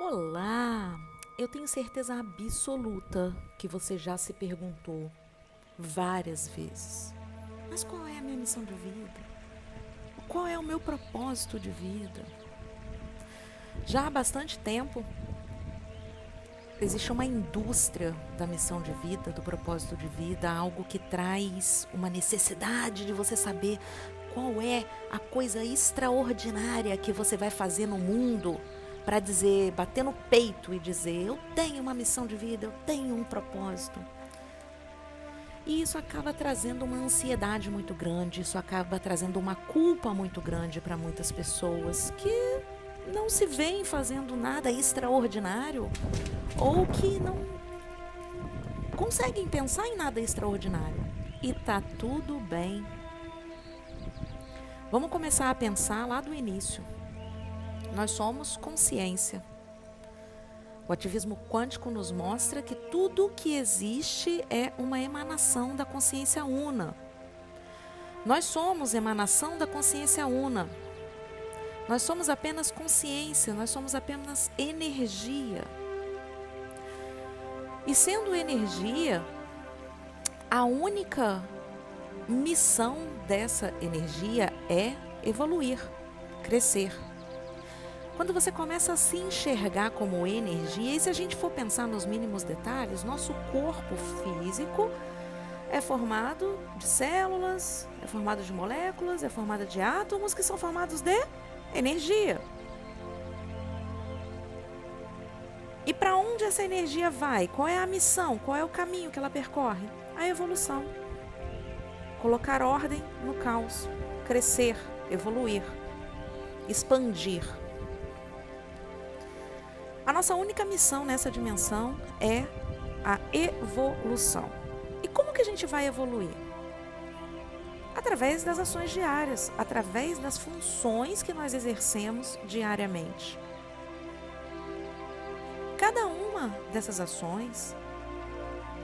Olá! Eu tenho certeza absoluta que você já se perguntou várias vezes: mas qual é a minha missão de vida? Qual é o meu propósito de vida? Já há bastante tempo existe uma indústria da missão de vida, do propósito de vida, algo que traz uma necessidade de você saber qual é a coisa extraordinária que você vai fazer no mundo para dizer, bater no peito e dizer: eu tenho uma missão de vida, eu tenho um propósito. E isso acaba trazendo uma ansiedade muito grande, isso acaba trazendo uma culpa muito grande para muitas pessoas que não se veem fazendo nada extraordinário ou que não conseguem pensar em nada extraordinário. E tá tudo bem. Vamos começar a pensar lá do início. Nós somos consciência. O ativismo quântico nos mostra que tudo que existe é uma emanação da consciência una. Nós somos emanação da consciência una. Nós somos apenas consciência, nós somos apenas energia. E sendo energia, a única missão dessa energia é evoluir, crescer. Quando você começa a se enxergar como energia, e se a gente for pensar nos mínimos detalhes, nosso corpo físico é formado de células, é formado de moléculas, é formado de átomos que são formados de energia. E para onde essa energia vai? Qual é a missão? Qual é o caminho que ela percorre? A evolução. Colocar ordem no caos, crescer, evoluir, expandir. Nossa única missão nessa dimensão é a evolução. E como que a gente vai evoluir? Através das ações diárias, através das funções que nós exercemos diariamente. Cada uma dessas ações,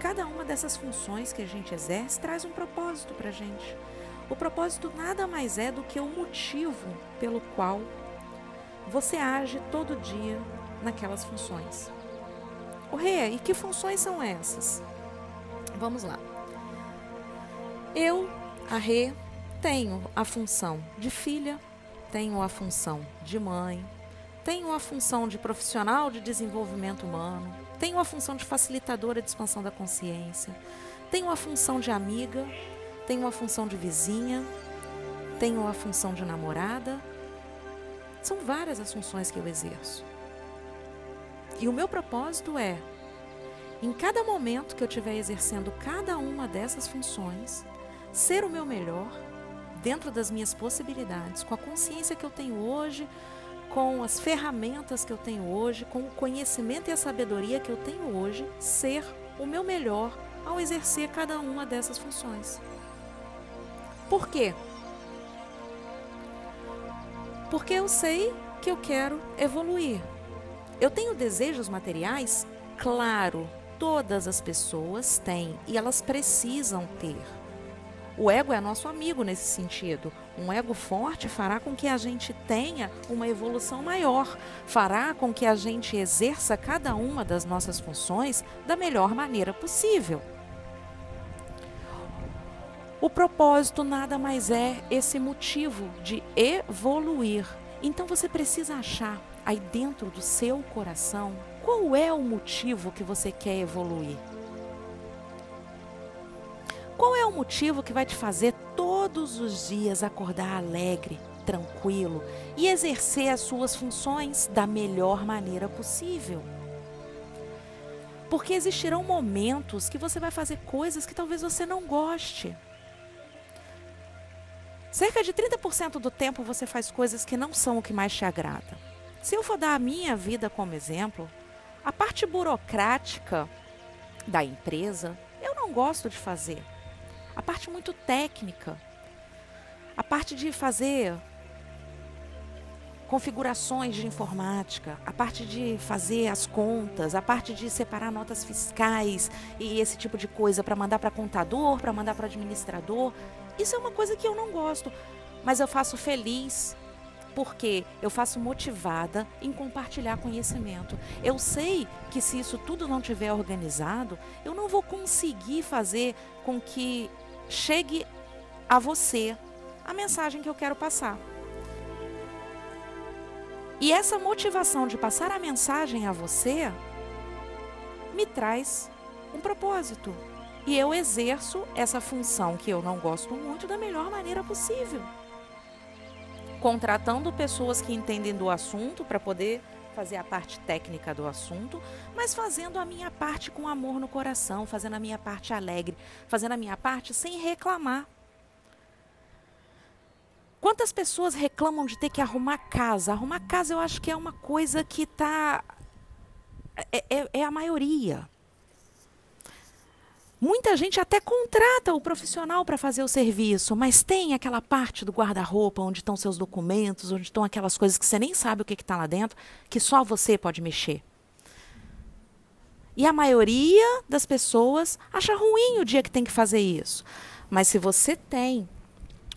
cada uma dessas funções que a gente exerce traz um propósito para a gente. O propósito nada mais é do que o motivo pelo qual você age todo dia naquelas funções. O Rê, e que funções são essas? Vamos lá. Eu, a Rê, tenho a função de filha, tenho a função de mãe, tenho a função de profissional de desenvolvimento humano, tenho a função de facilitadora de expansão da consciência, tenho a função de amiga, tenho a função de vizinha, tenho a função de namorada. São várias as funções que eu exerço. E o meu propósito é, em cada momento que eu estiver exercendo cada uma dessas funções, ser o meu melhor, dentro das minhas possibilidades, com a consciência que eu tenho hoje, com as ferramentas que eu tenho hoje, com o conhecimento e a sabedoria que eu tenho hoje, ser o meu melhor ao exercer cada uma dessas funções. Por quê? Porque eu sei que eu quero evoluir. Eu tenho desejos materiais? Claro, todas as pessoas têm e elas precisam ter. O ego é nosso amigo nesse sentido. Um ego forte fará com que a gente tenha uma evolução maior, fará com que a gente exerça cada uma das nossas funções da melhor maneira possível. O propósito nada mais é esse motivo de evoluir. Então você precisa achar aí dentro do seu coração, qual é o motivo que você quer evoluir? Qual é o motivo que vai te fazer todos os dias acordar alegre, tranquilo e exercer as suas funções da melhor maneira possível? Porque existirão momentos que você vai fazer coisas que talvez você não goste. Cerca de 30% do tempo você faz coisas que não são o que mais te agrada. Se eu for dar a minha vida como exemplo, a parte burocrática da empresa eu não gosto de fazer. A parte muito técnica, a parte de fazer configurações de informática, a parte de fazer as contas, a parte de separar notas fiscais e esse tipo de coisa para mandar para contador, para mandar para administrador. Isso é uma coisa que eu não gosto, mas eu faço feliz porque eu faço motivada em compartilhar conhecimento. Eu sei que se isso tudo não tiver organizado, eu não vou conseguir fazer com que chegue a você a mensagem que eu quero passar. E essa motivação de passar a mensagem a você me traz um propósito. E eu exerço essa função que eu não gosto muito da melhor maneira possível. Contratando pessoas que entendem do assunto para poder fazer a parte técnica do assunto, mas fazendo a minha parte com amor no coração, fazendo a minha parte alegre, fazendo a minha parte sem reclamar. Quantas pessoas reclamam de ter que arrumar casa? Arrumar casa eu acho que é uma coisa que está. É, é, é a maioria. Muita gente até contrata o profissional para fazer o serviço, mas tem aquela parte do guarda-roupa onde estão seus documentos, onde estão aquelas coisas que você nem sabe o que está lá dentro, que só você pode mexer. E a maioria das pessoas acha ruim o dia que tem que fazer isso. Mas se você tem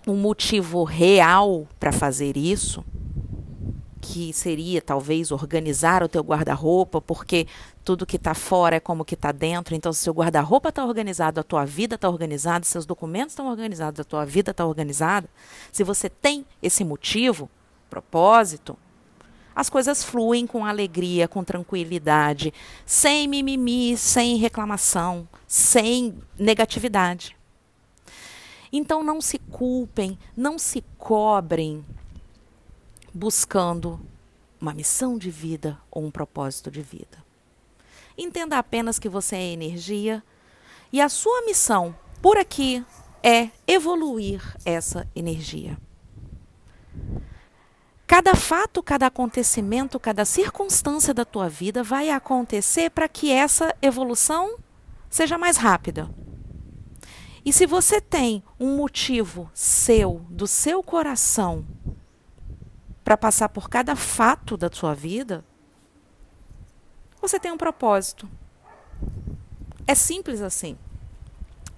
um motivo real para fazer isso, que seria talvez organizar o teu guarda-roupa, porque tudo que está fora é como que está dentro. Então, se o guarda-roupa está organizado, a tua vida está organizada, seus documentos estão organizados, a tua vida está organizada. Se você tem esse motivo, propósito, as coisas fluem com alegria, com tranquilidade, sem mimimi, sem reclamação, sem negatividade. Então não se culpem, não se cobrem buscando uma missão de vida ou um propósito de vida. Entenda apenas que você é energia e a sua missão por aqui é evoluir essa energia. Cada fato, cada acontecimento, cada circunstância da tua vida vai acontecer para que essa evolução seja mais rápida. E se você tem um motivo seu, do seu coração, para passar por cada fato da sua vida, você tem um propósito. É simples assim.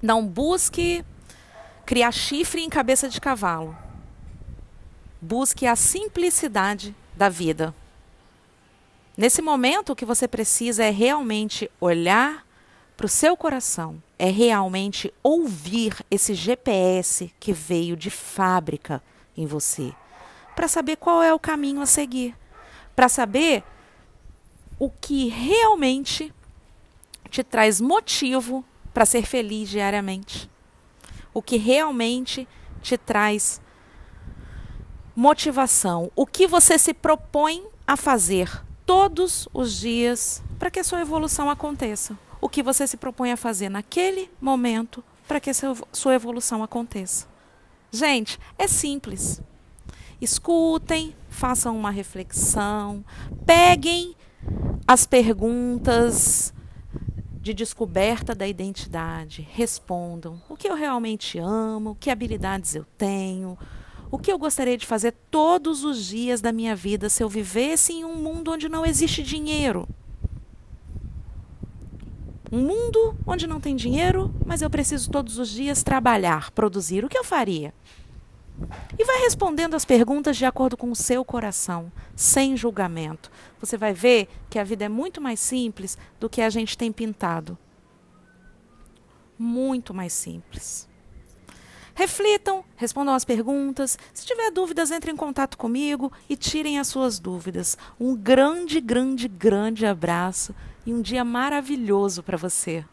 Não busque criar chifre em cabeça de cavalo. Busque a simplicidade da vida. Nesse momento, o que você precisa é realmente olhar para o seu coração, é realmente ouvir esse GPS que veio de fábrica em você para saber qual é o caminho a seguir, para saber o que realmente te traz motivo para ser feliz diariamente, o que realmente te traz motivação, o que você se propõe a fazer todos os dias para que a sua evolução aconteça, o que você se propõe a fazer naquele momento para que a sua evolução aconteça. Gente, é simples. Escutem, façam uma reflexão, peguem as perguntas de descoberta da identidade, respondam o que eu realmente amo, que habilidades eu tenho, o que eu gostaria de fazer todos os dias da minha vida se eu vivesse em um mundo onde não existe dinheiro. Um mundo onde não tem dinheiro, mas eu preciso todos os dias trabalhar, produzir. O que eu faria? E vai respondendo as perguntas de acordo com o seu coração, sem julgamento. Você vai ver que a vida é muito mais simples do que a gente tem pintado. Muito mais simples. Reflitam, respondam as perguntas. Se tiver dúvidas, entre em contato comigo e tirem as suas dúvidas. Um grande, grande, grande abraço e um dia maravilhoso para você.